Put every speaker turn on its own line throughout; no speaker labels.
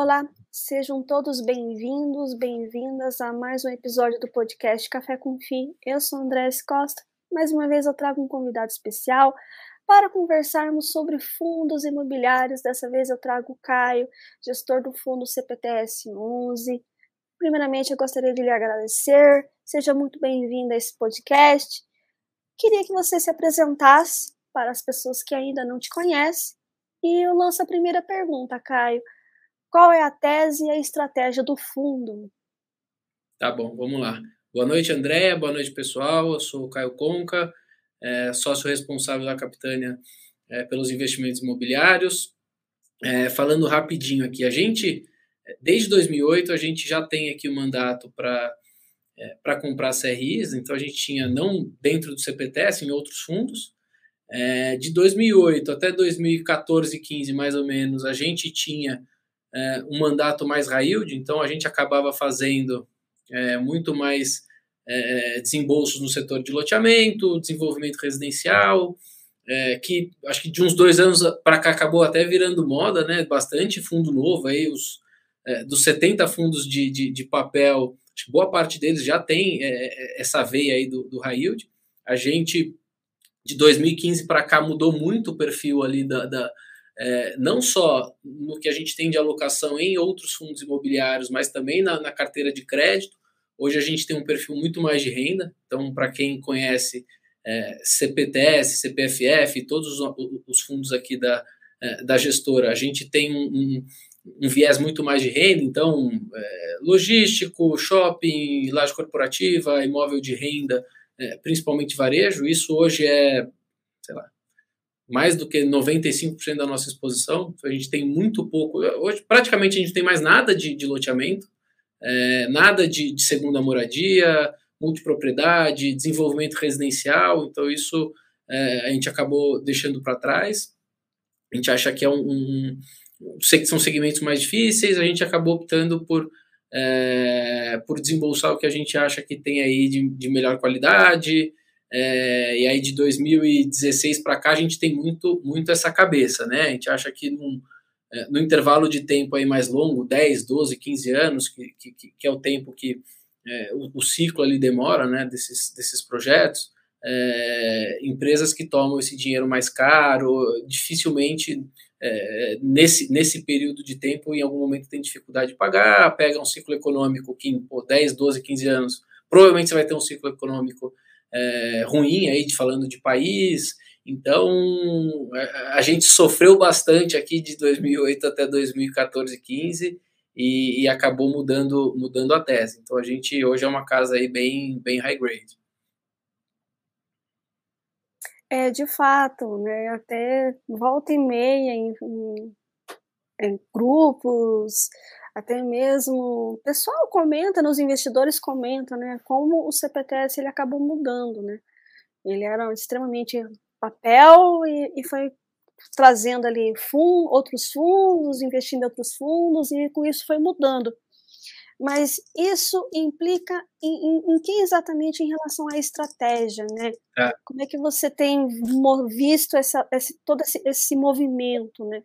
Olá, sejam todos bem-vindos, bem-vindas a mais um episódio do podcast Café com Fim. Eu sou Andrés Costa. Mais uma vez eu trago um convidado especial para conversarmos sobre fundos imobiliários. Dessa vez eu trago o Caio, gestor do fundo CPTS 11. Primeiramente, eu gostaria de lhe agradecer. Seja muito bem-vindo a esse podcast. Queria que você se apresentasse para as pessoas que ainda não te conhecem. E eu lanço a primeira pergunta, Caio. Qual é a tese e a estratégia do fundo?
Tá bom, vamos lá. Boa noite, André. Boa noite, pessoal. Eu sou o Caio Conca, é, sócio responsável da Capitânia é, pelos investimentos imobiliários. É, falando rapidinho aqui, a gente, desde 2008, a gente já tem aqui o mandato para é, para comprar CRIs, então a gente tinha não dentro do CPTS, em outros fundos. É, de 2008 até 2014, 15 mais ou menos, a gente tinha é, um mandato mais railde, então a gente acabava fazendo é, muito mais é, desembolsos no setor de loteamento, desenvolvimento residencial, é, que acho que de uns dois anos para cá acabou até virando moda, né? Bastante fundo novo aí, os é, dos 70 fundos de, de, de, papel, boa parte deles já tem é, essa veia aí do, do. A gente de 2015 para cá mudou muito o perfil ali da, da é, não só no que a gente tem de alocação em outros fundos imobiliários, mas também na, na carteira de crédito. Hoje a gente tem um perfil muito mais de renda, então, para quem conhece é, CPTS, CPFF, todos os, os fundos aqui da, é, da gestora, a gente tem um, um, um, viés muito mais de renda, então, é, logístico, shopping, laje corporativa, imóvel de renda, é, principalmente varejo, isso hoje é, sei lá, mais do que 95% da nossa exposição. A gente tem muito pouco. Hoje, praticamente, a gente tem mais nada de, de loteamento, é, nada de, de, segunda moradia, multipropriedade, desenvolvimento residencial. Então, isso é, a gente acabou deixando para trás. A gente acha que é um, um, são segmentos mais difíceis. A gente acabou optando por é, por desembolsar o que a gente acha que tem aí de, de melhor qualidade, é, e aí de 2016 para cá a gente tem muito, muito essa cabeça, né? A gente acha que num, é, no intervalo de tempo aí mais longo, 10, 12, 15 anos, que, que, que é o tempo que é, o, o, ciclo ali demora, né, desses, desses projetos, é, empresas que tomam esse dinheiro mais caro, dificilmente é, nesse, nesse período de tempo, em algum momento tem dificuldade de pagar, pega um ciclo econômico que pô, 10, 12, 15 anos, provavelmente você vai ter um ciclo econômico é, ruim aí falando de país. Então a, a gente sofreu bastante aqui de 2008 até 2014, 15 e, e, acabou mudando mudando a tese. Então a gente hoje é uma casa aí bem bem high grade.
É, de fato, né, até volta e meia em, em, em grupos, até mesmo o pessoal comenta, nos investidores comentam, né, como o CPTS ele acabou mudando, né, ele era extremamente papel e, e foi trazendo ali fund, outros fundos, investindo em outros fundos e com isso foi mudando. Mas isso implica em, em, em que exatamente em relação à estratégia, né? É. Como é que você tem visto essa, esse, todo esse, esse movimento, né?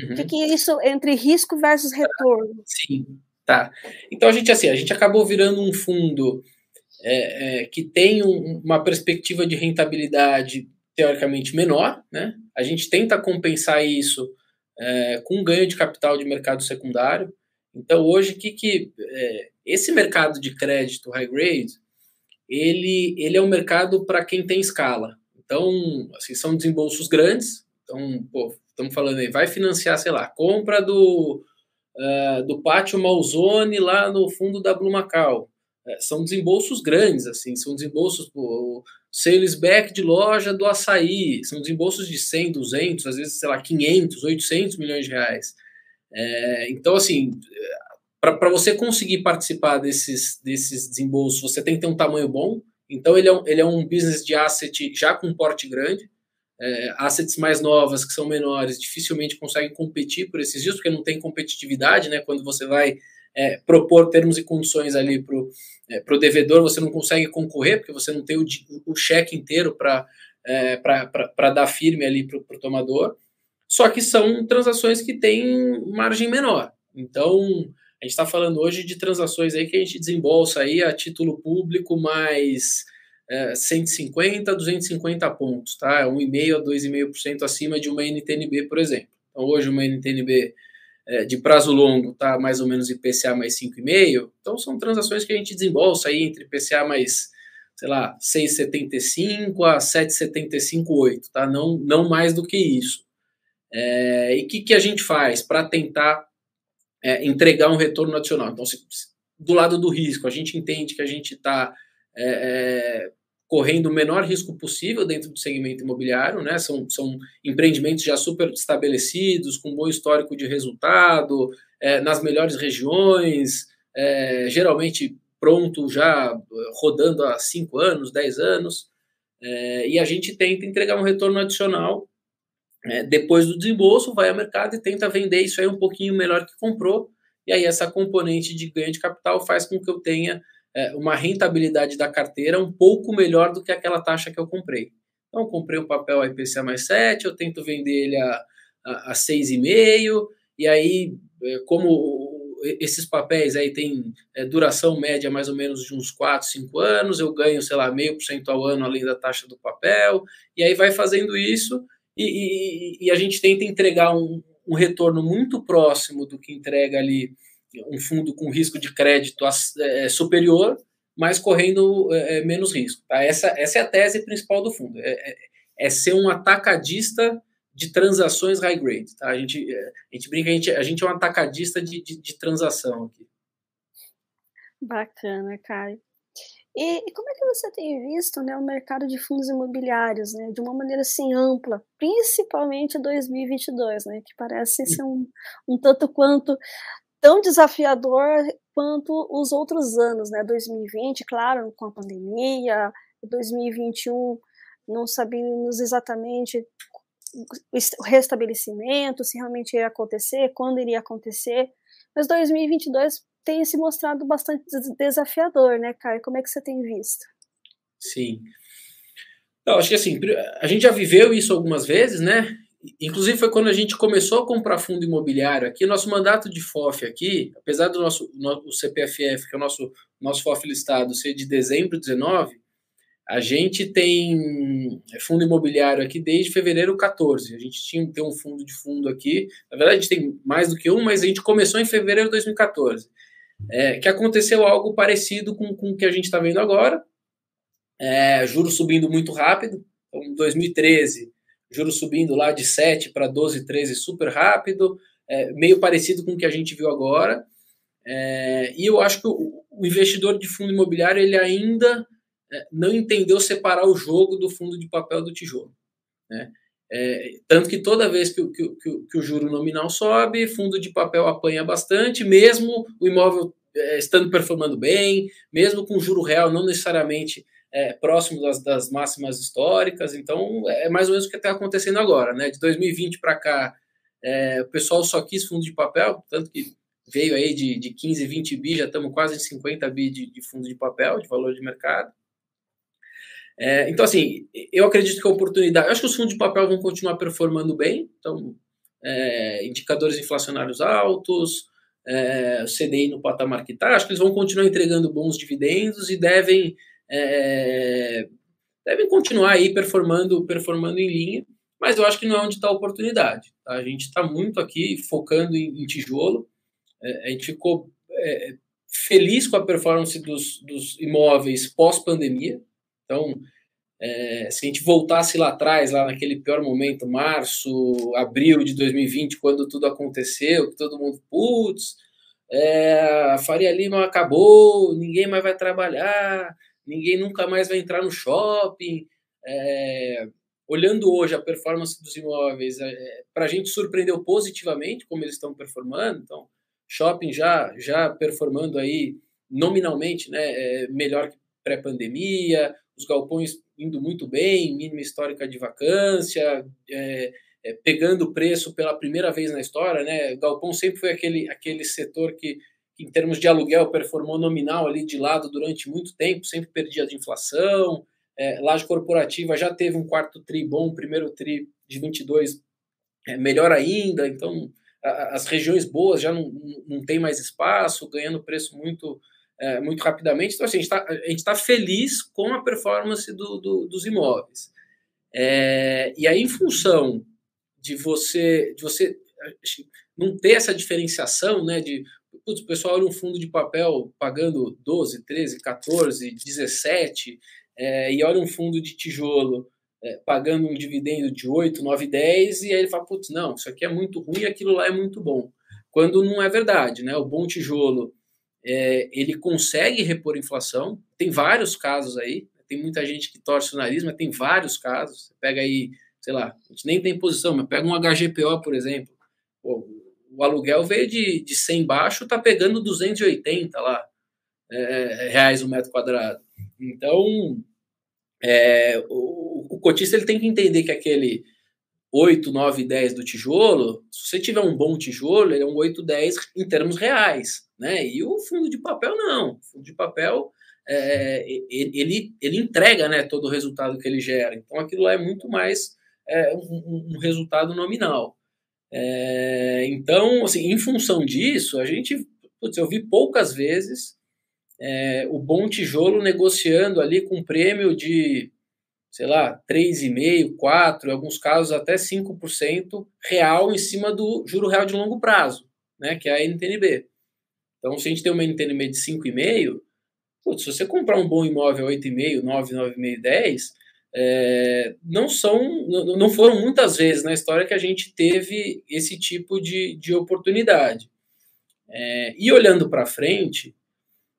Uhum. O que, que é isso entre risco versus retorno?
Sim, tá. Então a gente assim, a gente acabou virando um fundo é, é, que tem um, uma perspectiva de rentabilidade teoricamente menor, né? A gente tenta compensar isso é, com ganho de capital de mercado secundário. Então hoje que que é, esse mercado de crédito high grade ele ele é um mercado para quem tem escala. Então assim são desembolsos grandes. Então estamos falando aí, vai financiar, sei lá, compra do, uh, do pátio Malzone lá no fundo da Blue Macau. É, são desembolsos grandes, assim, são desembolsos, pô, sales back de loja do açaí, são desembolsos de 100, 200, às vezes, sei lá, 500, 800 milhões de reais. É, então, assim, para você conseguir participar desses, desses desembolsos, você tem que ter um tamanho bom. Então, ele é um, ele é um business de asset já com porte grande é, assets mais novas, que são menores, dificilmente conseguem competir por esses dias, porque não tem competitividade, né? Quando você vai é, propor termos e condições ali para o é, devedor, você não consegue concorrer, porque você não tem o, o cheque inteiro para é, dar firme ali para o tomador. Só que são transações que têm margem menor. Então, a gente está falando hoje de transações aí que a gente desembolsa aí a título público mais é, 150, 250 pontos, tá? 1,5% a 2,5% acima de uma NTNB, por exemplo. Então, hoje uma NTNB é, de prazo longo está mais ou menos IPCA mais 5,5%. Então, são transações que a gente desembolsa aí entre IPCA mais, sei lá, 6,75 a 7,75,8, tá? Não, não mais do que isso. É, e o que, que a gente faz para tentar é, entregar um retorno adicional? Então, se, do lado do risco, a gente entende que a gente está é, é, correndo o menor risco possível dentro do segmento imobiliário, né? São, são empreendimentos já super estabelecidos, com bom histórico de resultado, é, nas melhores regiões, é, geralmente pronto já rodando há 5 anos, 10 anos, é, e a gente tenta entregar um retorno adicional é, depois do desembolso, vai ao mercado e tenta vender isso aí um pouquinho melhor que comprou, e aí essa componente de ganho de capital faz com que eu tenha uma rentabilidade da carteira um pouco melhor do que aquela taxa que eu comprei. Então, eu comprei um papel IPCA mais 7, eu tento vender ele a, a, a 6,5, e aí, é, como esses papéis aí têm é, duração média mais ou menos de uns 4, 5 anos, eu ganho, sei lá, meio por cento ao ano além da taxa do papel, e aí vai fazendo isso, e, e, e a gente tenta entregar um, um retorno muito próximo do que entrega ali um fundo com risco de crédito é, superior, mas correndo é, é, menos risco. Tá? Essa, essa é a tese principal do fundo, é, é, é ser um atacadista de transações high grade. Tá? A, gente, é, a gente brinca, a gente, a gente é um atacadista de, de, de transação aqui.
Bacana, Caio. E, e, como é que você tem visto né, o mercado de fundos imobiliários, né, de uma maneira assim ampla, principalmente 2022, né, que parece ser um, um tanto quanto tão desafiador quanto os outros anos, né? 2020, claro, com a pandemia, 2021, não sabíamos exatamente o restabelecimento, se realmente ia acontecer, quando iria acontecer, mas 2022 tem se mostrado bastante desafiador, né, Caio? Como é que você tem visto?
Sim. Eu acho que assim, a gente já viveu isso algumas vezes, né? Inclusive foi quando a gente começou a comprar fundo imobiliário aqui, nosso mandato de FOF aqui, apesar do nosso no, CPFF, que é o nosso, nosso FOF listado, ser de dezembro de 19, a gente tem fundo imobiliário aqui desde fevereiro 14. A gente tinha tem um fundo de fundo aqui. Na verdade, a gente tem mais do que um, mas a gente começou em fevereiro de 2014. É, que aconteceu algo parecido com, com o que a gente está vendo agora. É, juros subindo muito rápido. Então, em 2013, juros subindo lá de 7 para 12, 13 super rápido, é, meio parecido com o que a gente viu agora. É, e eu acho que o, o, investidor de fundo imobiliário ele ainda é, não entendeu separar o jogo do fundo de papel do tijolo. Né? É, tanto que toda vez que, que, que, que, o juro nominal sobe, fundo de papel apanha bastante, mesmo o imóvel é, estando performando bem, mesmo com juro real não necessariamente é, próximo das, das, máximas históricas, então é mais ou menos o que está acontecendo agora, né? De 2020 para cá, é, o pessoal só quis fundo de papel, tanto que veio aí de, de 15, 20 bi, já estamos quase em 50 bi de, de fundo de papel, de valor de mercado. É, então, assim, eu acredito que a oportunidade. Eu acho que os fundos de papel vão continuar performando bem, então, é, indicadores inflacionários altos, é, CDI no patamar que está, acho que eles vão continuar entregando bons dividendos e devem é, devem continuar aí performando, performando em linha, mas eu acho que não é onde está a oportunidade. Tá? A gente está muito aqui focando em, em tijolo, é, a gente ficou é, feliz com a performance dos, dos imóveis pós-pandemia, então é, se a gente voltasse lá atrás, lá naquele pior momento, março, abril de 2020, quando tudo aconteceu, que todo mundo, putz, é, a Faria Lima acabou, ninguém mais vai trabalhar, ninguém nunca mais vai entrar no shopping. É, olhando hoje a performance dos imóveis, é, para a gente surpreendeu positivamente como eles estão performando. Então, shopping já, já performando aí nominalmente né, é, melhor que pré-pandemia, os galpões indo muito bem, mínima histórica de vacância, é, é, pegando preço pela primeira vez na história. Né? O galpão sempre foi aquele, aquele setor que em termos de aluguel, performou nominal ali de lado durante muito tempo, sempre perdia de inflação. É, laje corporativa já teve um quarto tri bom, primeiro tri de 22 é, melhor ainda. Então, as regiões boas já não, não tem mais espaço, ganhando preço muito, é, muito rapidamente. Então, assim, a gente está tá feliz com a performance do, do, dos imóveis. É, e aí, em função de você, de você não ter essa diferenciação, né, de putz, o pessoal olha um fundo de papel pagando 12, 13, 14, 17, é, e olha um fundo de tijolo é, pagando um dividendo de 8, 9, 10, e aí ele fala, putz, não, isso aqui é muito ruim e aquilo lá é muito bom. Quando não é verdade, né? O bom tijolo, é, ele consegue repor inflação, tem vários casos aí, tem muita gente que torce o nariz, mas tem vários casos, pega aí, sei lá, a gente nem tem posição, mas pega um HGPO, por exemplo, Pô, o aluguel veio de, de 100 baixo, tá pegando 280 lá, é, reais o metro quadrado. Então, é, o, o cotista ele tem que entender que aquele 8, 9, 10 do tijolo, se você tiver um bom tijolo, ele é um 8, 10 em termos reais, né? E o fundo de papel não. O fundo de papel é, ele, ele entrega né, todo o resultado que ele gera. Então aquilo lá é muito mais é, um, um, resultado nominal. É, então, assim, em função disso, a gente, putz, eu vi poucas vezes é, o bom tijolo negociando ali com prêmio de, sei lá, 3,5%, 4%, em alguns casos até 5% real em cima do juro real de longo prazo, né, que é a NTNB. Então, se a gente tem uma NTNB de 5,5%, putz, se você comprar um bom imóvel 8,5%, 9, 9,5%, 10%, é, não são, não foram muitas vezes na história que a gente teve esse tipo de, de oportunidade. É, e olhando para frente,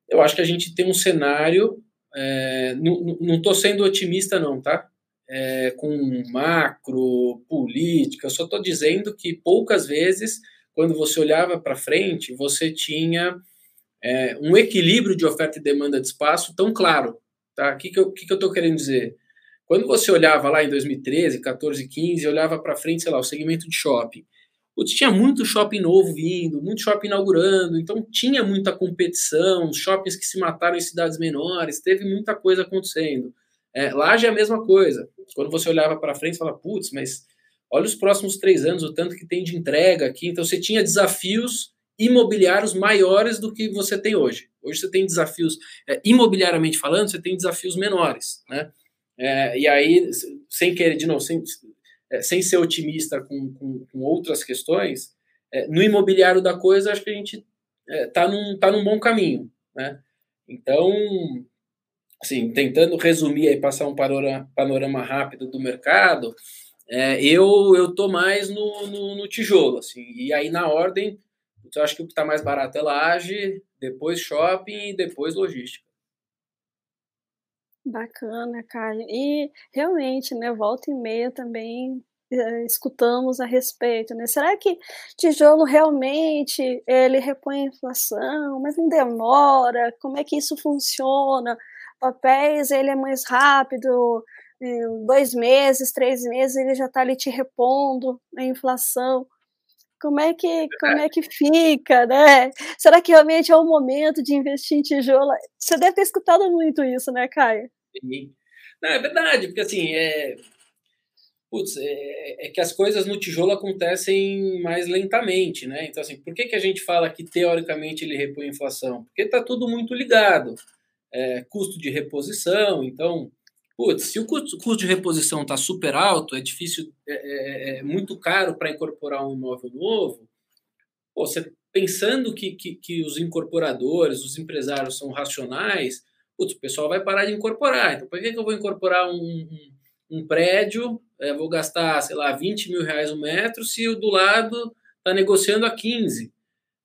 eu acho que a gente tem um cenário. É, não estou sendo otimista, não, tá? É, com macro, política, eu só estou dizendo que poucas vezes, quando você olhava para frente, você tinha é, um equilíbrio de oferta e demanda de espaço tão claro. Tá? O que, que eu estou que que querendo dizer? Quando você olhava lá em 2013, 14, 15, olhava para frente, sei lá, o segmento de shopping, Putz, tinha muito shopping novo vindo, muito shopping inaugurando, então tinha muita competição, shoppings que se mataram em cidades menores, teve muita coisa acontecendo. É, Laje é a mesma coisa. Quando você olhava para frente, você falava, putz, mas olha os próximos três anos, o tanto que tem de entrega aqui. Então você tinha desafios imobiliários maiores do que você tem hoje. Hoje você tem desafios, é, imobiliariamente falando, você tem desafios menores, né? É, e aí, sem querer, de novo, sem, é, sem ser otimista com, com, com outras questões, é, no imobiliário da coisa, acho que a gente está é, num, tá num bom caminho. Né? Então, assim, tentando resumir e passar um panorama, panorama rápido do mercado, é, eu eu tô mais no, no, no, tijolo, assim, e aí na ordem, eu acho que o que está mais barato é laje, depois shopping e depois logística.
Bacana, Caio. E realmente, né, volta e meia também eh, escutamos a respeito, né? Será que tijolo realmente ele repõe a inflação, mas não demora? Como é que isso funciona? Papéis ele é mais rápido, em dois meses, três meses ele já está ali te repondo a inflação. Como é que como é que fica, né? Será que realmente é o momento de investir em tijolo? Você deve ter escutado muito isso, né, Caio?
Não, é verdade, porque assim, é, putz, é, é, que as coisas no tijolo acontecem mais lentamente, né? Então, assim, por que, que a gente fala que teoricamente ele repõe a inflação? Porque está tudo muito ligado. É, custo de reposição, então, putz, se o custo, custo de reposição está super alto, é difícil, é, é, é muito caro para incorporar um imóvel novo, pô, você pensando que, que, que os incorporadores, os empresários são racionais, putz, o pessoal vai parar de incorporar. Então, por que, que eu vou incorporar um, um, prédio, é, vou gastar, sei lá, 20 mil reais o metro, se o do lado está negociando a 15?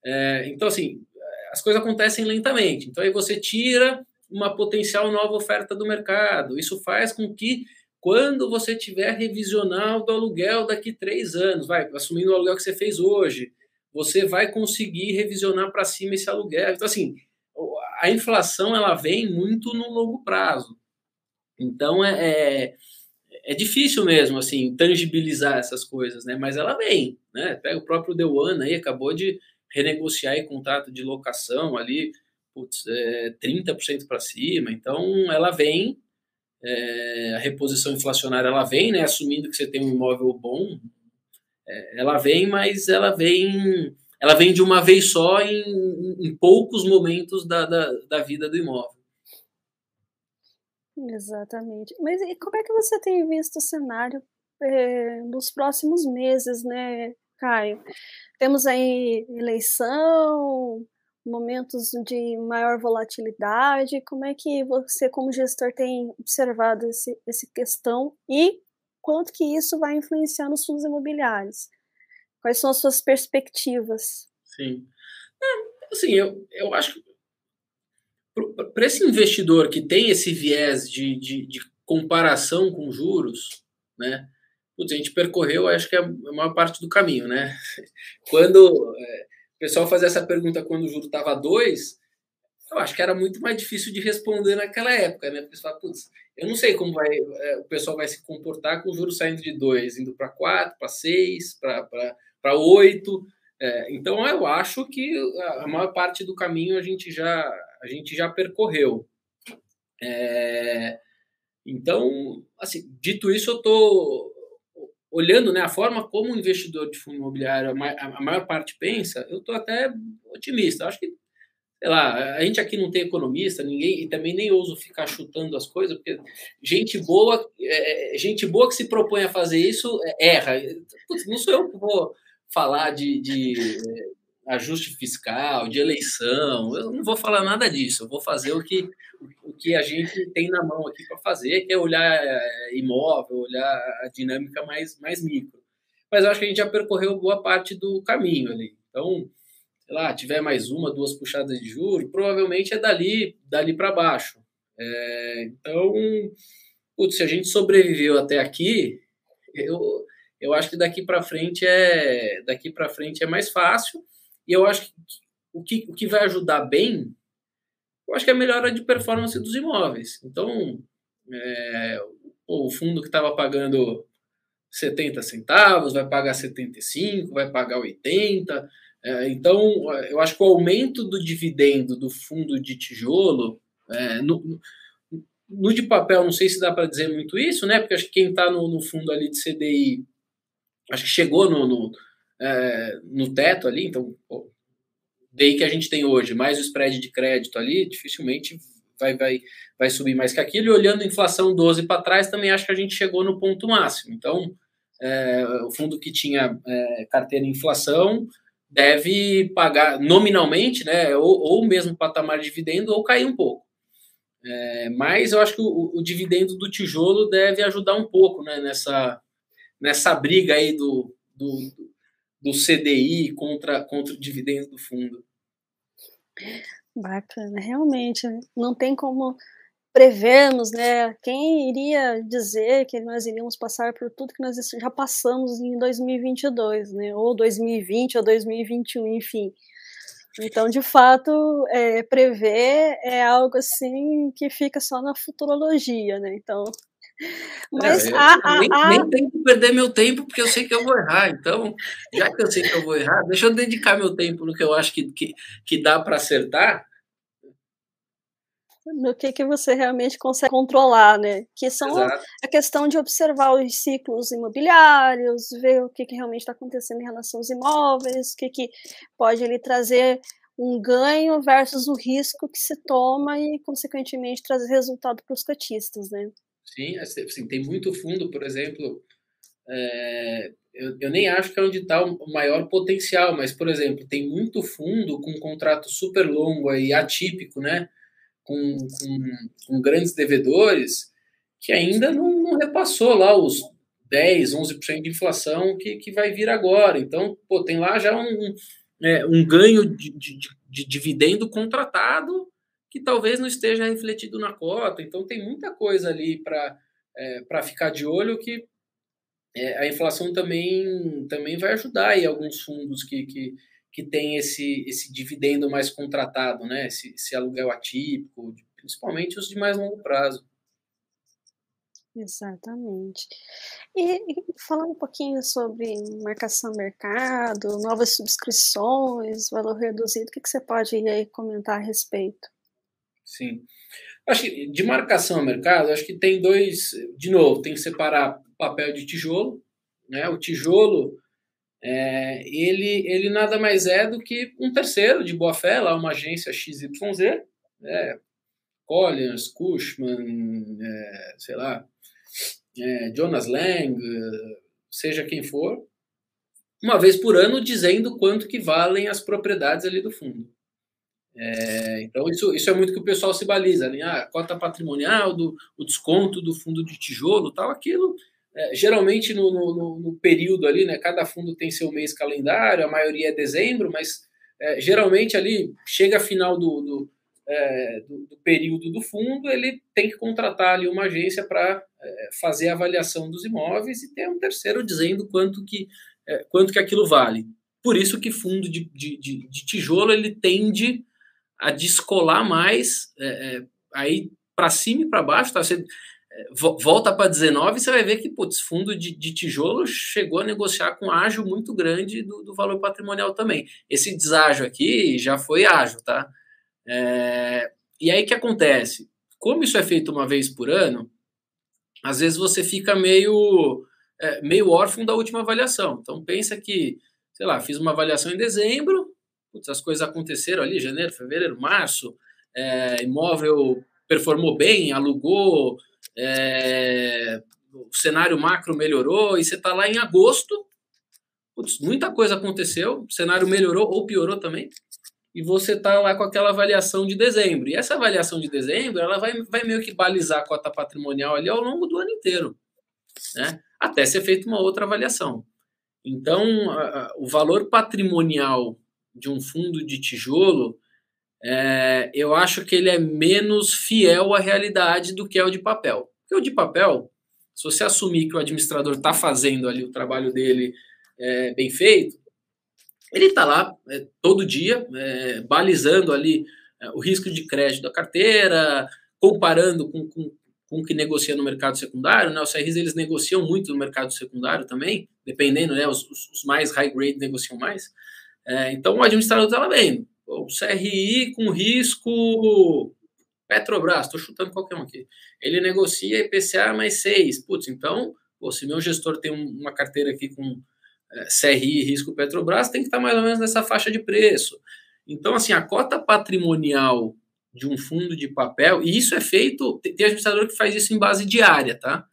É, então, assim, as coisas acontecem lentamente. Então, aí você tira uma potencial nova oferta do mercado. Isso faz com que, quando você tiver revisional do aluguel daqui três anos, vai, assumindo o aluguel que você fez hoje, você vai conseguir revisionar para cima esse aluguel. Então, assim, a inflação ela vem muito no longo prazo. Então é, é, é difícil mesmo assim tangibilizar essas coisas, né? Mas ela vem, né? Pega o próprio One aí, acabou de renegociar o contrato de locação ali, putz, é, 30% para cima. Então ela vem, é, a reposição inflacionária ela vem, né? Assumindo que você tem um imóvel bom, é, ela vem, mas ela vem ela vem de uma vez só em, em poucos momentos da, da, da, vida do imóvel.
Exatamente. Mas e como é que você tem visto o cenário é, nos próximos meses, né, Caio? Temos aí eleição, momentos de maior volatilidade. Como é que você, como gestor, tem observado esse, essa questão e quanto que isso vai influenciar nos fundos imobiliários? Quais são as suas perspectivas?
Sim. É, assim, eu, eu acho que para esse investidor que tem esse viés de, de, de, comparação com juros, né? Putz, a gente percorreu, acho que a maior parte do caminho, né? Quando é, o pessoal fazia essa pergunta quando o juro estava 2, eu acho que era muito mais difícil de responder naquela época, né? Porque você fala, putz, eu não sei como vai, é, o pessoal vai se comportar com o juro saindo de 2, indo para 4, para 6, para para oito. É, então eu acho que a maior parte do caminho a gente já, a gente já percorreu. É, então, assim, dito isso, eu estou olhando né, a forma como o investidor de fundo imobiliário, a maior parte pensa, eu estou até otimista. Acho que, sei lá, a gente aqui não tem economista, ninguém, e também nem ouso ficar chutando as coisas, porque gente boa, é, gente boa que se propõe a fazer isso erra. Putz, não sou eu que vou falar de, de eh, ajuste fiscal, de eleição, eu não vou falar nada disso, eu vou fazer o que, o que a gente tem na mão aqui para fazer, que é olhar eh, imóvel, olhar a dinâmica mais, mais micro. Mas eu acho que a gente já percorreu boa parte do caminho ali. Então, sei lá, tiver mais uma, duas puxadas de juros, provavelmente é dali, dali para baixo. É, então, putz, se a gente sobreviveu até aqui, eu, eu acho que daqui para frente é daqui para frente é mais fácil. E eu acho que o que, o que vai ajudar bem eu acho que é a melhora de performance dos imóveis. Então é, o fundo que estava pagando 70 centavos vai pagar 75 vai pagar 80 é, então eu acho que o aumento do dividendo do fundo de tijolo é, no, no de papel, não sei se dá para dizer muito isso, né? Porque acho que quem está no, no, fundo ali de CDI acho que chegou no, no, é, no teto ali, então, pô, daí que a gente tem hoje, mais o spread de crédito ali, dificilmente vai, vai, vai subir mais que aquilo. E olhando a inflação 12 para trás, também acho que a gente chegou no ponto máximo. Então, é, o fundo que tinha é, carteira inflação deve pagar nominalmente, né, ou, ou mesmo patamar de dividendo, ou cair um pouco. É, mas eu acho que o, o, dividendo do tijolo deve ajudar um pouco né, nessa, nessa briga aí do, do, do CDI contra, contra o dividendo do fundo.
Bacana, realmente, não tem como prevermos, né? Quem iria dizer que nós iríamos passar por tudo que nós já passamos em 2022, né? Ou 2020 ou 2021, enfim. Então, de fato, é, prever é algo assim que fica só na futurologia, né? Então,
mas é, a, a, nem, a... nem tenho que perder meu tempo, porque eu sei que eu vou errar. Então, já que eu sei que eu vou errar, deixa eu dedicar meu tempo no que eu acho que, que, que dá para acertar.
No que, que você realmente consegue controlar, né? Que são Exato. a questão de observar os ciclos imobiliários, ver o que, que realmente está acontecendo em relação aos imóveis, o que, que pode ele trazer um ganho versus o risco que se toma e, consequentemente, trazer resultado para os cotistas, né?
Sim, assim, assim, tem muito fundo, por exemplo, é, eu, eu, nem acho que é onde está o maior potencial, mas, por exemplo, tem muito fundo com um contrato super longo e atípico, né? Com, com, com, grandes devedores, que ainda não, não, repassou lá os 10, 11% de inflação que, que vai vir agora. Então, pô, tem lá já um, é, um ganho de, de, de dividendo contratado que talvez não esteja refletido na cota. Então, tem muita coisa ali para é, ficar de olho que é, a inflação também, também vai ajudar aí alguns fundos que, que, que têm esse, esse dividendo mais contratado, né? esse, esse aluguel atípico, principalmente os de mais longo prazo.
Exatamente. E, e falar um pouquinho sobre marcação mercado, novas subscrições, valor reduzido, o que, que você pode aí comentar a respeito?
Sim. Acho que de marcação ao mercado, acho que tem dois. De novo, tem que separar papel de tijolo. Né? O tijolo é, ele, ele nada mais é do que um terceiro de boa fé, lá uma agência XYZ, é, Collins, Cushman, é, sei lá, é, Jonas Lang, seja quem for, uma vez por ano dizendo quanto que valem as propriedades ali do fundo. É, então isso, isso é muito que o pessoal se baliza, né? Ah, cota patrimonial, do, o desconto do fundo de tijolo, tal, aquilo. É, geralmente no, no, no, período ali, né? Cada fundo tem seu mês calendário, a maioria é dezembro, mas é, geralmente ali chega final do, do, é, do, do, período do fundo, ele tem que contratar ali uma agência para é, fazer a avaliação dos imóveis e ter um terceiro dizendo quanto que é, quanto que aquilo vale. Por isso que fundo de, de, de, de tijolo ele tende a descolar mais, é, é aí para cima e para baixo, tá? Você é, volta para 19 você vai ver que putz, fundo de, de, tijolo chegou a negociar com ágio muito grande do, do valor patrimonial também. Esse deságio aqui já foi ágio, tá? É, e aí que acontece? Como isso é feito uma vez por ano, às vezes você fica meio é, meio órfão da última avaliação. Então pensa que, sei lá, fiz uma avaliação em dezembro, putz, as coisas aconteceram ali, janeiro, fevereiro, março, é, imóvel performou bem, alugou, é, o cenário macro melhorou, e você está lá em agosto, putz, muita coisa aconteceu, o cenário melhorou ou piorou também, e você está lá com aquela avaliação de dezembro. E essa avaliação de dezembro, ela vai, vai meio que balizar a cota patrimonial ali ao longo do ano inteiro. Né? até ser feita uma outra avaliação. Então, a, o valor patrimonial de um fundo de tijolo, é, eu acho que ele é menos fiel à realidade do que é o de papel. Porque o de papel, se você assumir que o administrador está fazendo ali o trabalho dele é, bem feito, ele está lá é, todo dia, é, balizando ali é, o risco de crédito da carteira, comparando com, com com o que negocia no mercado secundário, né? Os CRIs eles negociam muito no mercado secundário também, dependendo, né? Os, os mais high grade negociam mais. É, então o administrador está vendo. O CRI com risco Petrobras, estou chutando qualquer um aqui. Ele negocia IPCA mais 6. Putz, então, pô, se meu gestor tem uma carteira aqui com é, CRI risco Petrobras, tem que estar tá mais ou menos nessa faixa de preço. Então, assim, a cota patrimonial de um fundo de papel, e isso é feito, tem administrador que faz isso em base diária, tá?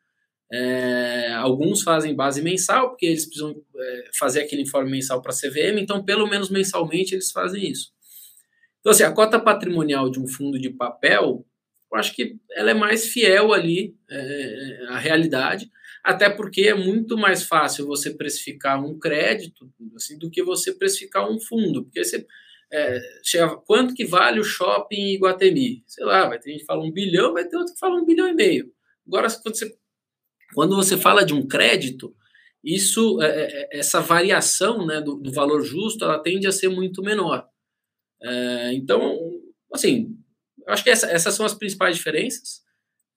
É, alguns fazem base mensal, porque eles precisam é, fazer aquele informe mensal para a CVM, então pelo menos mensalmente eles fazem isso. Então, assim, a cota patrimonial de um fundo de papel, eu acho que ela é mais fiel ali é, à realidade, até porque é muito mais fácil você precificar um crédito assim, do que você precificar um fundo, porque você é, chega, quanto que vale o shopping em Iguatemi? Sei lá, vai ter gente que fala um bilhão, vai ter outro que fala um bilhão e meio. Agora, quando você, quando você fala de um crédito, isso, é, é, é, essa variação né, do, do, valor justo, ela tende a ser muito menor. É, então, assim, acho que essa, essas são as principais diferenças.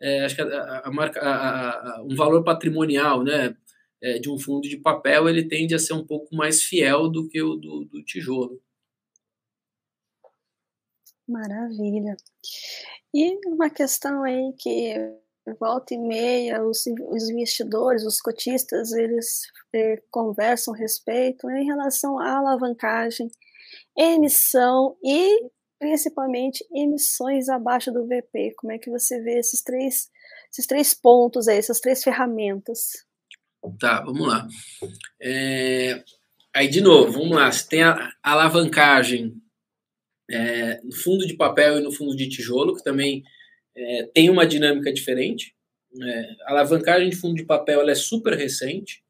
É, acho que a, a marca, a, um valor patrimonial, né, é, de um fundo de papel, ele tende a ser um pouco mais fiel do que o do, do tijolo.
Maravilha. E uma questão aí que volta e meia os, os investidores, os cotistas, eles eh, conversam a respeito em relação à alavancagem, emissão e principalmente emissões abaixo do VP. Como é que você vê esses três, esses três pontos aí, essas três ferramentas?
Tá, vamos lá. É, aí, de novo, vamos lá. Você tem a alavancagem é, no fundo de papel e no fundo de tijolo, que também é, tem uma dinâmica diferente. É, a alavancagem de fundo de papel é super recente.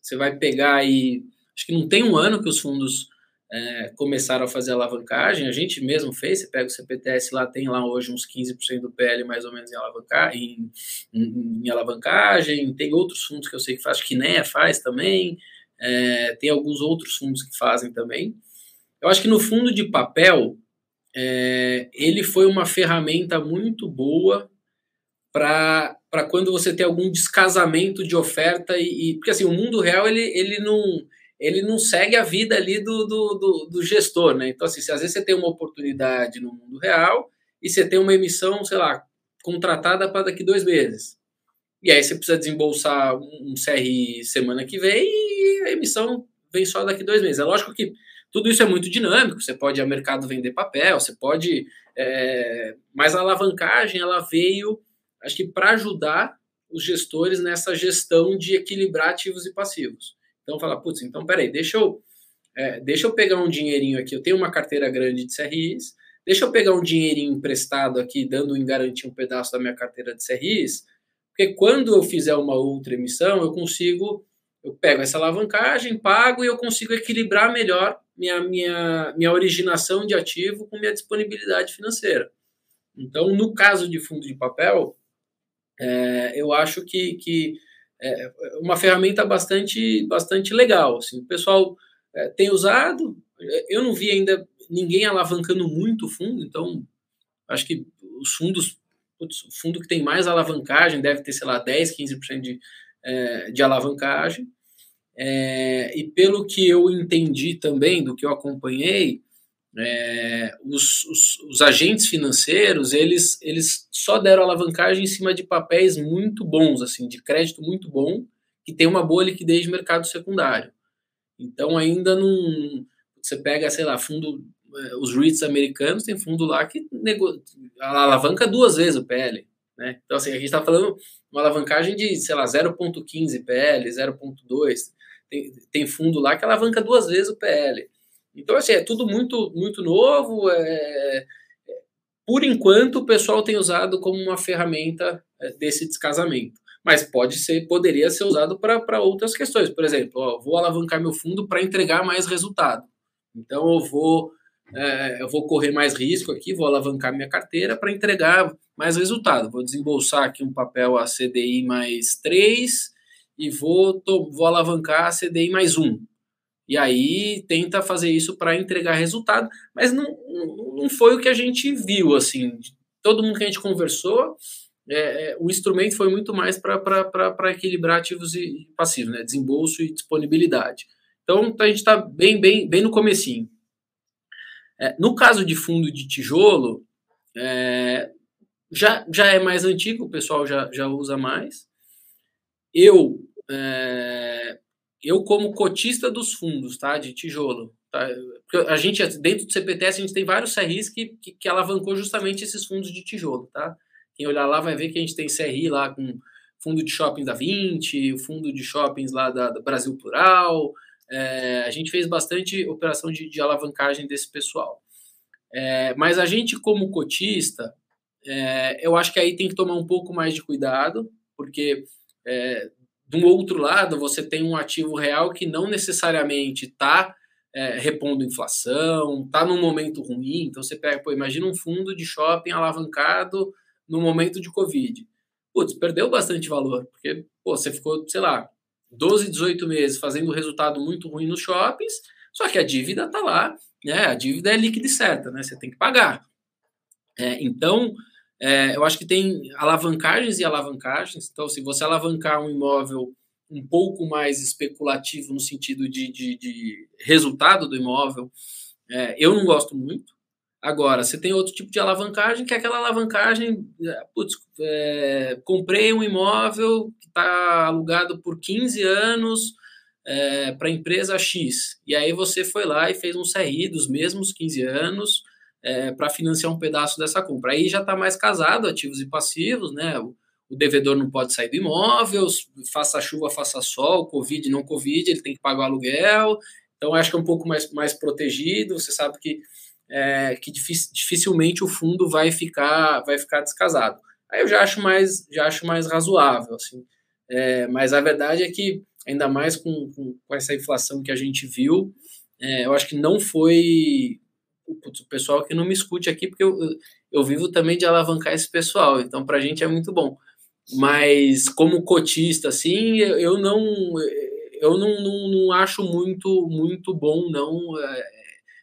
Você vai pegar aí, acho que não tem um ano que os fundos é, começaram a fazer alavancagem, a gente mesmo fez, você pega o CPTS lá, tem lá hoje uns 15% do PL mais ou menos em, alavancagem, em, em, em, alavancagem, tem outros fundos que eu sei que faz, que NEA faz também, é, tem alguns outros fundos que fazem também. Eu acho que no fundo de papel, é, ele foi uma ferramenta muito boa para quando você tem algum descasamento de oferta e, e, porque assim o mundo real ele, ele não ele não segue a vida ali do, do, do, do gestor, né? Então assim, se às vezes você tem uma oportunidade no mundo real e você tem uma emissão, sei lá, contratada para daqui dois meses, e aí você precisa desembolsar um CRI semana que vem e a emissão vem só daqui dois meses. É lógico que tudo isso é muito dinâmico, você pode ir ao mercado vender papel, você pode. É, mas a alavancagem ela veio, acho que para ajudar os gestores nessa gestão de equilibrar ativos e passivos. Então, fala, putz, então peraí, deixa eu, é, deixa eu pegar um dinheirinho aqui, eu tenho uma carteira grande de CRIs, deixa eu pegar um dinheirinho emprestado aqui, dando em garantia um pedaço da minha carteira de CRIs, porque quando eu fizer uma outra emissão, eu consigo, eu pego essa alavancagem, pago e eu consigo equilibrar melhor minha, minha, minha originação de ativo com minha disponibilidade financeira. Então, no caso de fundo de papel, é, eu acho que, que é uma ferramenta bastante, bastante legal. Assim, o pessoal é, tem usado, eu não vi ainda ninguém alavancando muito o fundo, então acho que os fundos, putz, o fundo que tem mais alavancagem deve ter, sei lá, 10, 15% de, é, de alavancagem. É, e pelo que eu entendi também, do que eu acompanhei, é, os, os, os, agentes financeiros eles, eles só deram alavancagem em cima de papéis muito bons, assim, de crédito muito bom, que tem uma boa liquidez de mercado secundário. Então ainda não. Você pega, sei lá, fundo. É, os REITs americanos tem fundo lá que nego, alavanca duas vezes o PL. Né? Então, assim, a gente está falando uma alavancagem de, sei lá, 0,15 PL, 0,2. Tem, tem fundo lá que alavanca duas vezes o PL. Então, assim, é tudo muito, muito novo. É, é, por enquanto, o pessoal tem usado como uma ferramenta é, desse descasamento. Mas pode ser, poderia ser usado para outras questões. Por exemplo, ó, vou alavancar meu fundo para entregar mais resultado. Então, eu vou, é, eu vou correr mais risco aqui, vou alavancar minha carteira para entregar mais resultado. Vou desembolsar aqui um papel a CDI mais 3 e vou, tô, vou alavancar a CDI mais 1. E aí tenta fazer isso para entregar resultado, mas não, não foi o que a gente viu, assim. Todo mundo que a gente conversou, é, é, o instrumento foi muito mais para equilibrar ativos e passivos, né? Desembolso e disponibilidade. Então a gente está bem, bem, bem no comecinho. É, no caso de fundo de tijolo, é, já, já é mais antigo, o pessoal já, já usa mais. Eu é, eu como cotista dos fundos, tá, de tijolo, tá, a gente dentro do CPTS a gente tem vários CRIs que, que, que, alavancou justamente esses fundos de tijolo, tá? Quem olhar lá vai ver que a gente tem CRI lá com fundo de shopping da 20, o fundo de shoppings lá da, da Brasil Plural, é, a gente fez bastante operação de, de alavancagem desse pessoal. É, mas a gente como cotista, é, eu acho que aí tem que tomar um pouco mais de cuidado, porque é, do outro lado, você tem um ativo real que não necessariamente está é, repondo inflação, está num momento ruim. Então você pega, pô, imagina um fundo de shopping alavancado no momento de Covid. Putz, perdeu bastante valor, porque pô, você ficou, sei lá, 12, 18 meses fazendo resultado muito ruim nos shoppings, só que a dívida está lá, né? A dívida é líquida e certa, né? Você tem que pagar. É, então, é, eu acho que tem alavancagens e alavancagens. Então, se você alavancar um imóvel um pouco mais especulativo no sentido de, de, de resultado do imóvel, é, eu não gosto muito. Agora, você tem outro tipo de alavancagem, que é aquela alavancagem, é, putz, é, comprei um imóvel que está alugado por 15 anos é, para a empresa X, e aí você foi lá e fez um CRI dos mesmos 15 anos, é, para financiar um pedaço dessa compra. Aí já está mais casado, ativos e passivos, né? O, o, devedor não pode sair do imóvel, faça chuva, faça sol, Covid, não Covid, ele tem que pagar o aluguel. Então, acho que é um pouco mais, mais protegido. Você sabe que, é, que dificilmente o fundo vai ficar, vai ficar descasado. Aí eu já acho mais, já acho mais razoável, assim. É, mas a verdade é que, ainda mais com, com, com essa inflação que a gente viu, é, eu acho que não foi putz, o pessoal que não me escute aqui, porque eu, eu vivo também de alavancar esse pessoal, então para a gente é muito bom. Mas como cotista, assim, eu não eu não, não, não acho muito muito bom, não. É,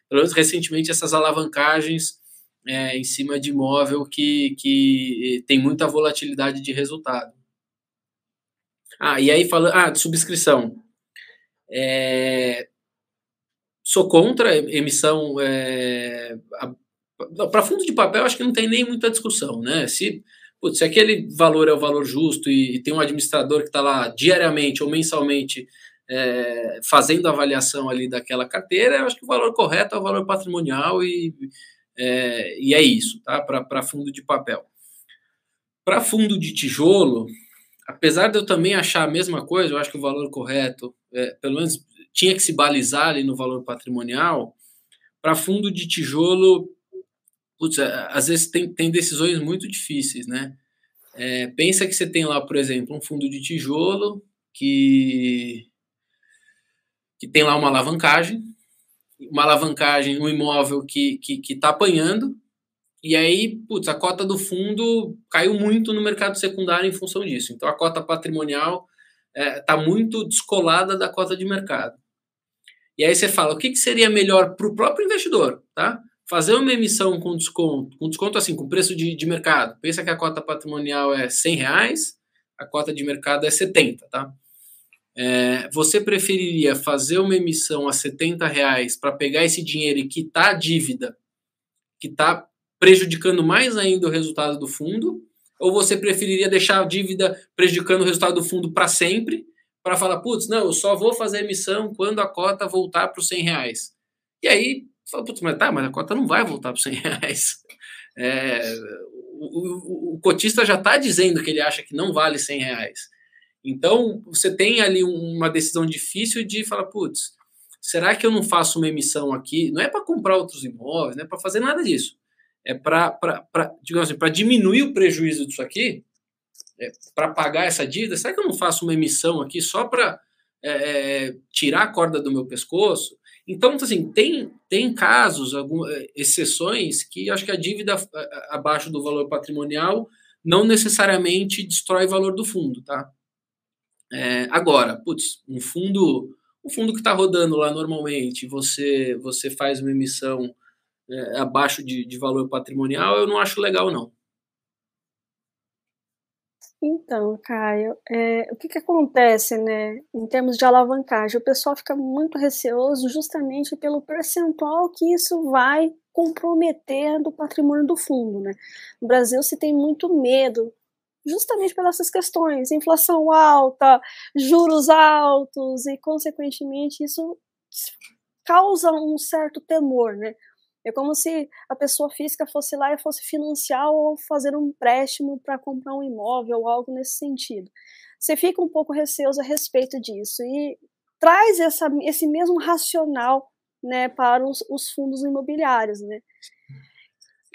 pelo menos recentemente essas alavancagens é, em cima de imóvel que, que tem muita volatilidade de resultado. Ah, e aí falando, ah, de subscrição. É, sou contra emissão. É, para fundo de papel, acho que não tem nem muita discussão, né? Se, putz, se aquele valor é o valor justo e, e tem um administrador que está lá diariamente ou mensalmente é, fazendo a avaliação ali daquela carteira, eu acho que o valor correto é o valor patrimonial e, é, e é isso, tá? Para fundo de papel. Para fundo de tijolo, apesar de eu também achar a mesma coisa, eu acho que o valor correto, é, pelo menos tinha que se balizar ali no valor patrimonial. Para fundo de tijolo, putz, é, às vezes tem, tem decisões muito difíceis, né? É, pensa que você tem lá, por exemplo, um fundo de tijolo que, que tem lá uma alavancagem, uma alavancagem, um imóvel que está que, que tá apanhando, e aí, putz, a cota do fundo caiu muito no mercado secundário em função disso. Então, a cota patrimonial está é, tá muito descolada da cota de mercado. E aí você fala, o que, que seria melhor para o próprio investidor, tá? fazer uma emissão com desconto, com desconto assim, com preço de, de mercado. Pensa que a cota patrimonial é 100 reais, a cota de mercado é 70, tá? É, você preferiria fazer uma emissão a 70 reais para pegar esse dinheiro e quitar a dívida, que está prejudicando mais ainda o resultado do fundo, ou você preferiria deixar a dívida prejudicando o resultado do fundo para sempre, para falar, putz, não, eu só vou fazer emissão quando a cota voltar para os 100 reais. E aí Fala, putz, mas tá, mas a cota não vai voltar para 100 reais. É, o, o, o, cotista já está dizendo que ele acha que não vale 100 reais. Então, você tem ali uma decisão difícil de falar, putz, será que eu não faço uma emissão aqui? Não é para comprar outros imóveis, não é para fazer nada disso. É para, digamos assim, para diminuir o prejuízo disso aqui, é, para pagar essa dívida. Será que eu não faço uma emissão aqui só para é, é, tirar a corda do meu pescoço? Então, assim, tem, tem casos, algumas eh, exceções, que acho que a dívida abaixo do valor patrimonial não necessariamente destrói o valor do fundo, tá? É, agora, putz, um fundo, um fundo que está rodando lá normalmente, você você faz uma emissão é, abaixo de, de valor patrimonial, eu não acho legal, não.
Então, Caio, é, o que, que acontece, né, em termos de alavancagem? O pessoal fica muito receoso justamente pelo percentual que isso vai comprometer do patrimônio do fundo, né? No Brasil se tem muito medo, justamente pelas essas questões, inflação alta, juros altos e, consequentemente, isso causa um certo temor, né? É como se a pessoa física fosse lá e fosse financiar ou fazer um empréstimo para comprar um imóvel ou algo nesse sentido. Você fica um pouco receoso a respeito disso e traz essa, esse mesmo racional né, para os, os fundos imobiliários. Né?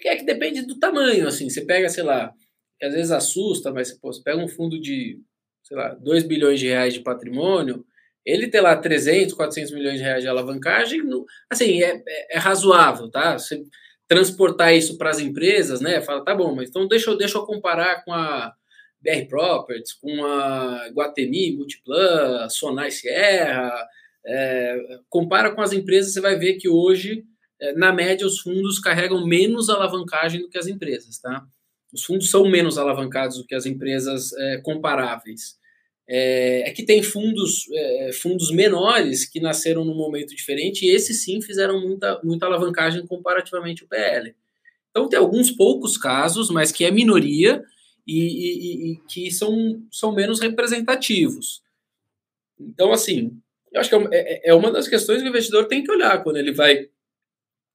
É que depende do tamanho, assim, você pega, sei lá, às vezes assusta, mas pô, você pega um fundo de, sei lá, 2 bilhões de reais de patrimônio, ele ter lá 300, 400 milhões de reais de alavancagem, assim, é, é, é razoável, tá? Você transportar isso para as empresas, né? Fala, tá bom, mas então deixa eu, deixa eu comparar com a BR Properties, com a Guatemi, Multiplan, Sonai Sierra, é, compara com as empresas, você vai ver que hoje, é, na média, os fundos carregam menos alavancagem do que as empresas, tá? Os fundos são menos alavancados do que as empresas é, comparáveis é, é que tem fundos, é, fundos menores que nasceram num momento diferente e esses sim fizeram muita, muita alavancagem comparativamente ao PL. Então tem alguns poucos casos, mas que é minoria e, e, e que são, são menos representativos. Então, assim, eu acho que é, é, é uma das questões que o investidor tem que olhar quando ele vai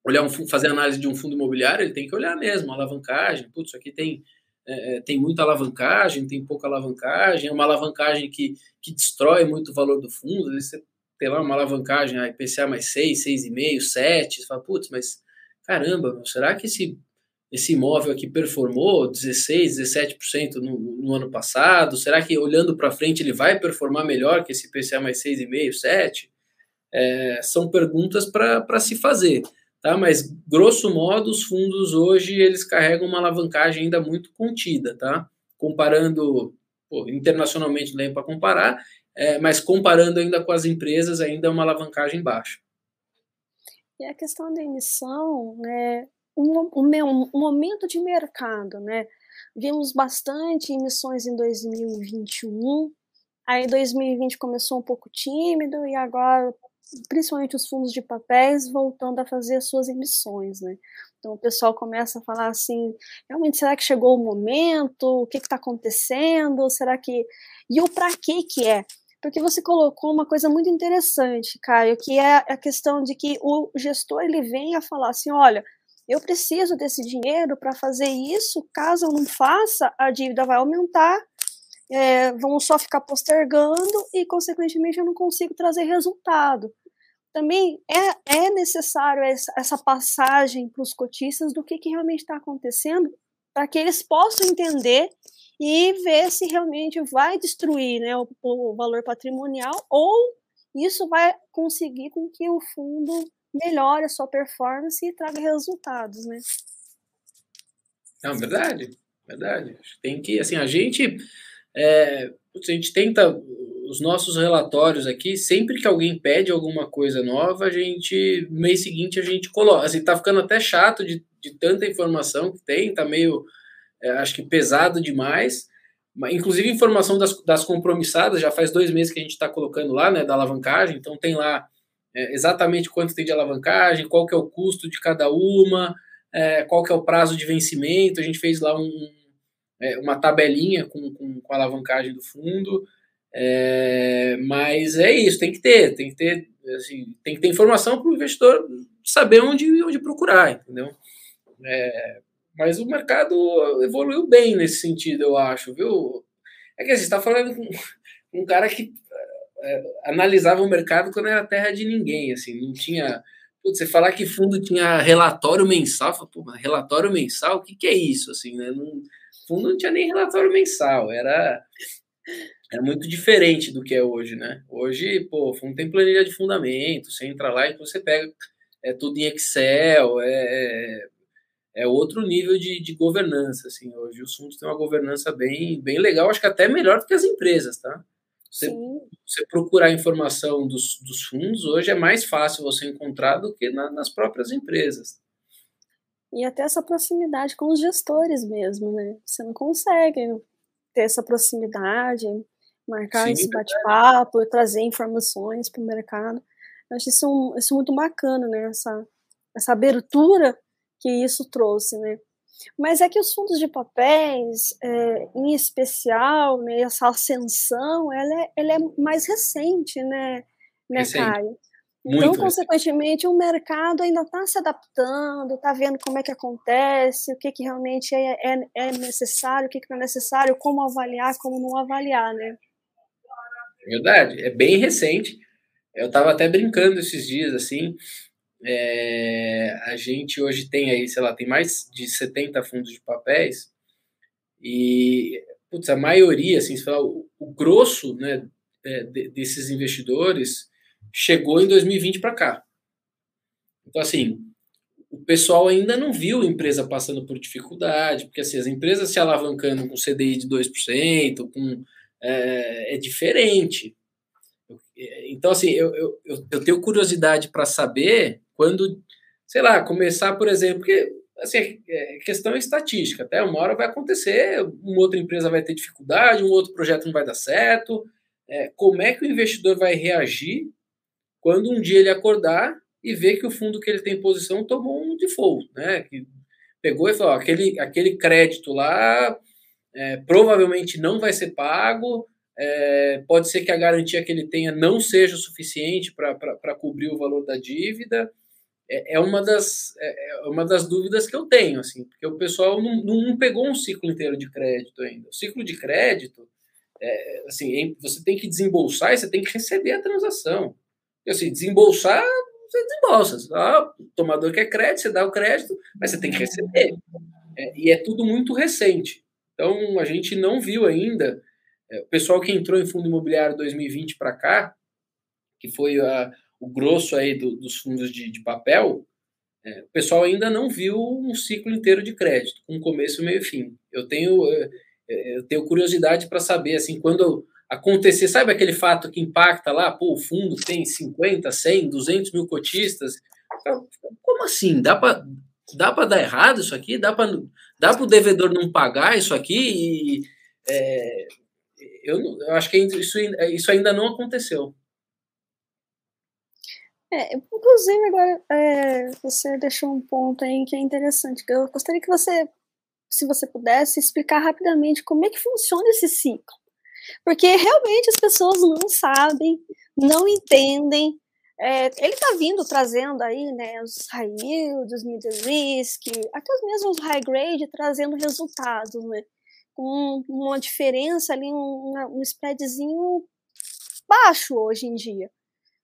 olhar um, fazer análise de um fundo imobiliário, ele tem que olhar mesmo, alavancagem, putz, isso aqui tem é, é, tem muita alavancagem, tem pouca alavancagem, é uma alavancagem que, que destrói muito o valor do fundo, você tem lá uma alavancagem, a IPCA mais 6, 6,5, 7, você fala, putz, mas caramba, será que esse, esse imóvel aqui performou 16, 17% no, no ano passado? Será que olhando para frente ele vai performar melhor que esse IPCA mais 6,5, 7? É, são perguntas para se fazer tá? Mas grosso modo os fundos hoje eles carregam uma alavancagem ainda muito contida, tá? Comparando pô, internacionalmente dá para comparar, é, mas comparando ainda com as empresas ainda é uma alavancagem baixa.
E a questão da emissão, né? Um, um, um momento de mercado, né? Vimos bastante emissões em 2021, aí 2020 começou um pouco tímido e agora principalmente os fundos de papéis, voltando a fazer as suas emissões, né? Então o pessoal começa a falar assim, realmente será que chegou o momento? O que está acontecendo? Será que e o para que que é? porque você colocou uma coisa muito interessante, Caio, que é a questão de que o gestor ele vem a falar assim, olha, eu preciso desse dinheiro para fazer isso, caso eu não faça, a dívida vai aumentar, é, vamos só ficar postergando e, consequentemente, eu não consigo trazer resultado. Também é, é necessário essa, essa passagem para os cotistas do que, que realmente está acontecendo, para que eles possam entender e ver se realmente vai destruir né, o, o valor patrimonial ou isso vai conseguir com que o fundo melhore a sua performance e traga resultados, né?
Não, verdade, verdade. Tem que, assim, a gente, é, a gente tenta os nossos relatórios aqui, sempre que alguém pede alguma coisa nova, a gente, no mês seguinte, a gente coloca. Assim, tá ficando até chato de, de tanta informação que tem, tá meio, é, acho que pesado demais. Inclusive, informação das, das compromissadas, já faz dois meses que a gente está colocando lá, né, da alavancagem, então tem lá é, exatamente quanto tem de alavancagem, qual que é o custo de cada uma, é, qual que é o prazo de vencimento. A gente fez lá um, é, uma tabelinha com, com, com, a alavancagem do fundo. É, mas é isso, tem que ter, tem que ter, assim, tem que ter informação para o investidor saber onde, onde procurar, entendeu? É, mas o mercado evoluiu bem nesse sentido, eu acho, viu? É que gente está falando com um cara que é, analisava o mercado quando era terra de ninguém, assim, não tinha. Putz, você falar que fundo tinha relatório mensal, fala, pô, relatório mensal, o que, que é isso? Assim, né? Não, fundo não tinha nem relatório mensal, era, era muito diferente do que é hoje, né? Hoje, pô, fundo tem planilha de fundamento, você entra lá e você pega é tudo em Excel, é, é, é outro nível de, de governança, assim, hoje os fundos têm uma governança bem, bem legal, acho que até melhor do que as empresas, tá? Você, você procurar informação dos, dos fundos, hoje é mais fácil você encontrar do que na, nas próprias empresas.
E até essa proximidade com os gestores mesmo, né? Você não consegue ter essa proximidade, marcar Sim, esse bate-papo, trazer informações para o mercado. Eu acho isso, isso muito bacana, né? Essa, essa abertura que isso trouxe, né? Mas é que os fundos de papéis, é, em especial, né, essa ascensão, ela é, ela é mais recente, né, né recente. Caio? Então, Muito consequentemente, recente. o mercado ainda está se adaptando, está vendo como é que acontece, o que, que realmente é, é, é necessário, o que, que não é necessário, como avaliar, como não avaliar, né?
Verdade, é bem recente. Eu estava até brincando esses dias, assim, é, a gente hoje tem aí, sei lá, tem mais de 70 fundos de papéis e putz, a maioria, assim, o, o grosso né, é, desses investidores chegou em 2020 para cá. Então, assim, o pessoal ainda não viu a empresa passando por dificuldade, porque assim, as empresas se alavancando com CDI de 2%, com, é, é diferente. Então, assim, eu, eu, eu tenho curiosidade para saber quando, sei lá, começar, por exemplo, porque assim, é questão estatística, até uma hora vai acontecer, uma outra empresa vai ter dificuldade, um outro projeto não vai dar certo. É, como é que o investidor vai reagir quando um dia ele acordar e ver que o fundo que ele tem em posição tomou um default, né? Que pegou e falou, ó, aquele, aquele crédito lá é, provavelmente não vai ser pago, é, pode ser que a garantia que ele tenha não seja o suficiente para cobrir o valor da dívida é, é, uma das, é, é uma das dúvidas que eu tenho, assim, porque o pessoal não, não pegou um ciclo inteiro de crédito ainda. O ciclo de crédito, é, assim, você tem que desembolsar e você tem que receber a transação. Assim, desembolsar, você desembolsa. Ah, o tomador quer crédito, você dá o crédito, mas você tem que receber. É, e é tudo muito recente. Então, a gente não viu ainda. É, o pessoal que entrou em fundo imobiliário 2020 para cá, que foi a, o grosso aí do, dos fundos de, de papel, é, o pessoal ainda não viu um ciclo inteiro de crédito, com começo, meio e fim. Eu tenho, é, é, eu tenho curiosidade para saber, assim, quando acontecer, sabe aquele fato que impacta lá, pô, o fundo tem 50, 100, 200 mil cotistas, como assim? Dá para dá para dar errado isso aqui? Dá para dá o devedor não pagar isso aqui? E, é, eu, eu acho que isso, isso ainda não aconteceu.
É, inclusive, agora é, você deixou um ponto aí que é interessante. Eu gostaria que você, se você pudesse, explicar rapidamente como é que funciona esse ciclo. Porque realmente as pessoas não sabem, não entendem. É, ele está vindo trazendo aí né, os high yield, os mid risk, até os mesmos high grade, trazendo resultados, né? Com uma diferença ali, um, um spreadzinho baixo hoje em dia.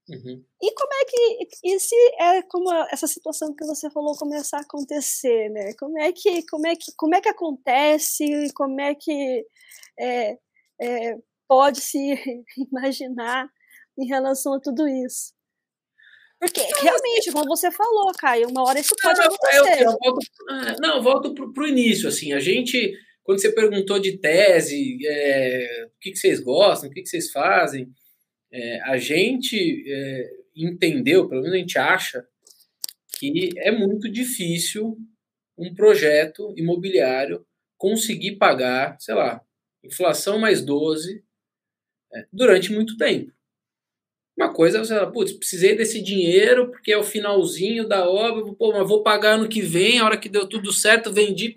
Uhum. E como é que e se é como essa situação que você falou começar a acontecer, né? Como é que como é que como é que acontece? Como é que é, é, pode se imaginar em relação a tudo isso? Porque realmente, como você falou, Caio, uma hora isso pode não, acontecer.
Eu, eu volto, não, volto para o início, assim, a gente, quando você perguntou de tese, é, o que, que vocês gostam, o que, que vocês fazem, é, a gente é, entendeu, pelo menos a gente acha, que é muito difícil um projeto imobiliário conseguir pagar, sei lá, inflação mais 12 é, durante muito tempo. Uma coisa é você fala, putz, precisei desse dinheiro porque é o finalzinho da obra, pô, mas vou pagar ano que vem, a hora que deu tudo certo, vendi.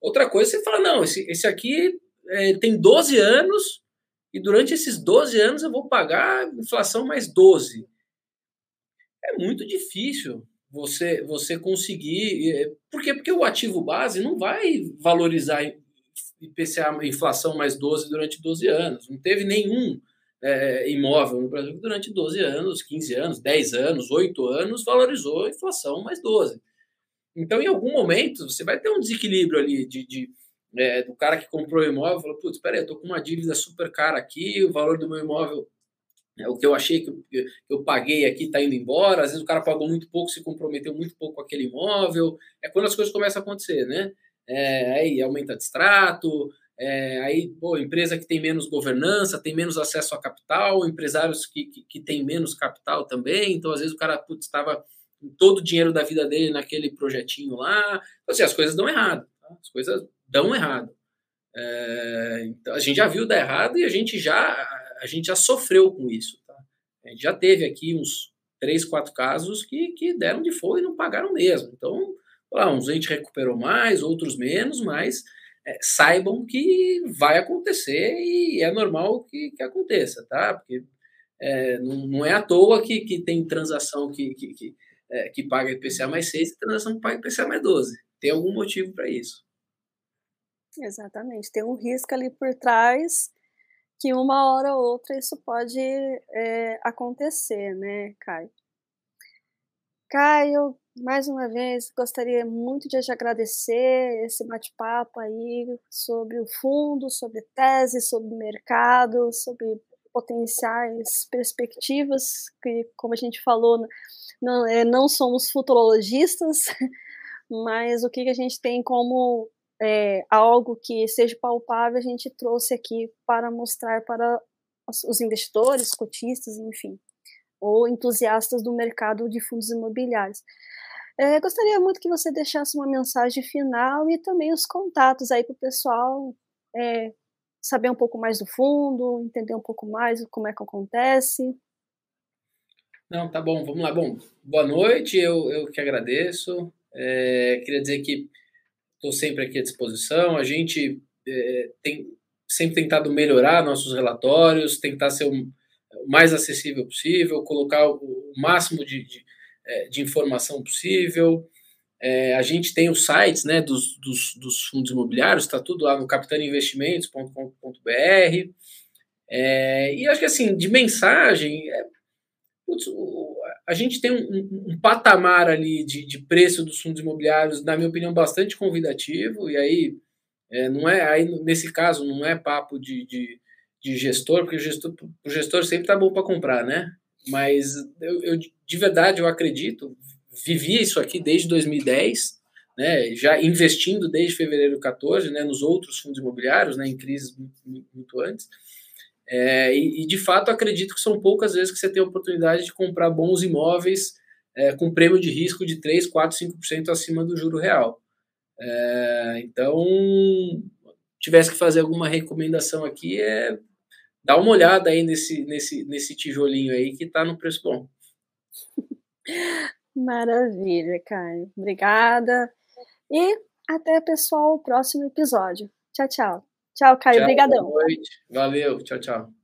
Outra coisa, você fala, não, esse, esse aqui é, tem 12 anos, e durante esses 12 anos eu vou pagar inflação mais 12. É muito difícil você você conseguir. É, por quê? Porque o ativo base não vai valorizar IPCA, inflação mais 12 durante 12 anos. Não teve nenhum é, imóvel no Brasil durante 12 anos, 15 anos, 10 anos, 8 anos valorizou a inflação mais 12. Então, em algum momento, você vai ter um desequilíbrio ali de, de é, do cara que comprou o imóvel, falou, putz, peraí, eu tô com uma dívida super cara aqui, o valor do meu imóvel, é, o que eu achei que eu, que eu paguei aqui está indo embora, às vezes o cara pagou muito pouco, se comprometeu muito pouco com aquele imóvel, é quando as coisas começam a acontecer, né? É, aí aumenta de extrato, é, aí, pô, empresa que tem menos governança, tem menos acesso a capital, empresários que, que, que têm menos capital também, então às vezes o cara, estava todo o dinheiro da vida dele naquele projetinho lá, então, assim, as coisas dão errado, tá? as coisas dão errado. É, então, a gente já viu dar errado e a gente já, a gente já sofreu com isso. Tá? A gente já teve aqui uns três, quatro casos que, que deram de fogo e não pagaram mesmo. Então, lá, uns a gente recuperou mais, outros menos, mas é, saibam que vai acontecer e é normal que, que aconteça, tá? Porque é, não, não, é à toa que, que tem transação que, que, que, é, que paga IPCA mais 6 e transação que paga IPCA mais 12. Tem algum motivo para isso.
Exatamente, tem um risco ali por trás que uma hora ou outra isso pode é, acontecer, né, Caio? Caio, mais uma vez, gostaria muito de te agradecer esse bate-papo aí sobre o fundo, sobre tese, sobre mercado, sobre potenciais perspectivas, que, como a gente falou, não, é, não somos futurologistas, mas o que, que a gente tem como é, algo que seja palpável, a gente trouxe aqui para mostrar para os investidores, cotistas, enfim, ou entusiastas do mercado de fundos imobiliários. É, gostaria muito que você deixasse uma mensagem final e também os contatos aí para o pessoal é, saber um pouco mais do fundo, entender um pouco mais como é que acontece.
Não, tá bom, vamos lá. Bom, boa noite, eu, eu que agradeço. É, queria dizer que estou sempre aqui à disposição. A gente é, tem sempre tentado melhorar nossos relatórios, tentar ser mais acessível possível, colocar o, máximo de, de, é, de informação possível. É, a gente tem os sites né, dos, dos, dos fundos imobiliários, está tudo lá no capitanainvestimentos.com.br. É, e acho que assim, de mensagem, é, putz, a gente tem um, um, patamar ali de, de, preço dos fundos imobiliários, na minha opinião, bastante convidativo, e aí é, não é aí nesse caso não é papo de, de, de gestor, porque o gestor, o gestor sempre tá bom para comprar, né? Mas eu, eu, de verdade eu acredito, vivi isso aqui desde 2010, né? Já investindo desde fevereiro 14, né? Nos outros fundos imobiliários, né? Em crises muito, muito antes. É, e, e, de fato, acredito que são poucas vezes que você tem a oportunidade de comprar bons imóveis é, com prêmio de risco de 3, 4, 5% acima do juro real. É, então, tivesse que fazer alguma recomendação aqui, é dar uma olhada aí nesse, nesse, nesse tijolinho aí que está no preço bom.
Maravilha, Caio. Obrigada. E até, pessoal, o próximo episódio. Tchau, tchau. Tchau, Caio. Obrigadão.
Boa noite. Valeu. Tchau, tchau.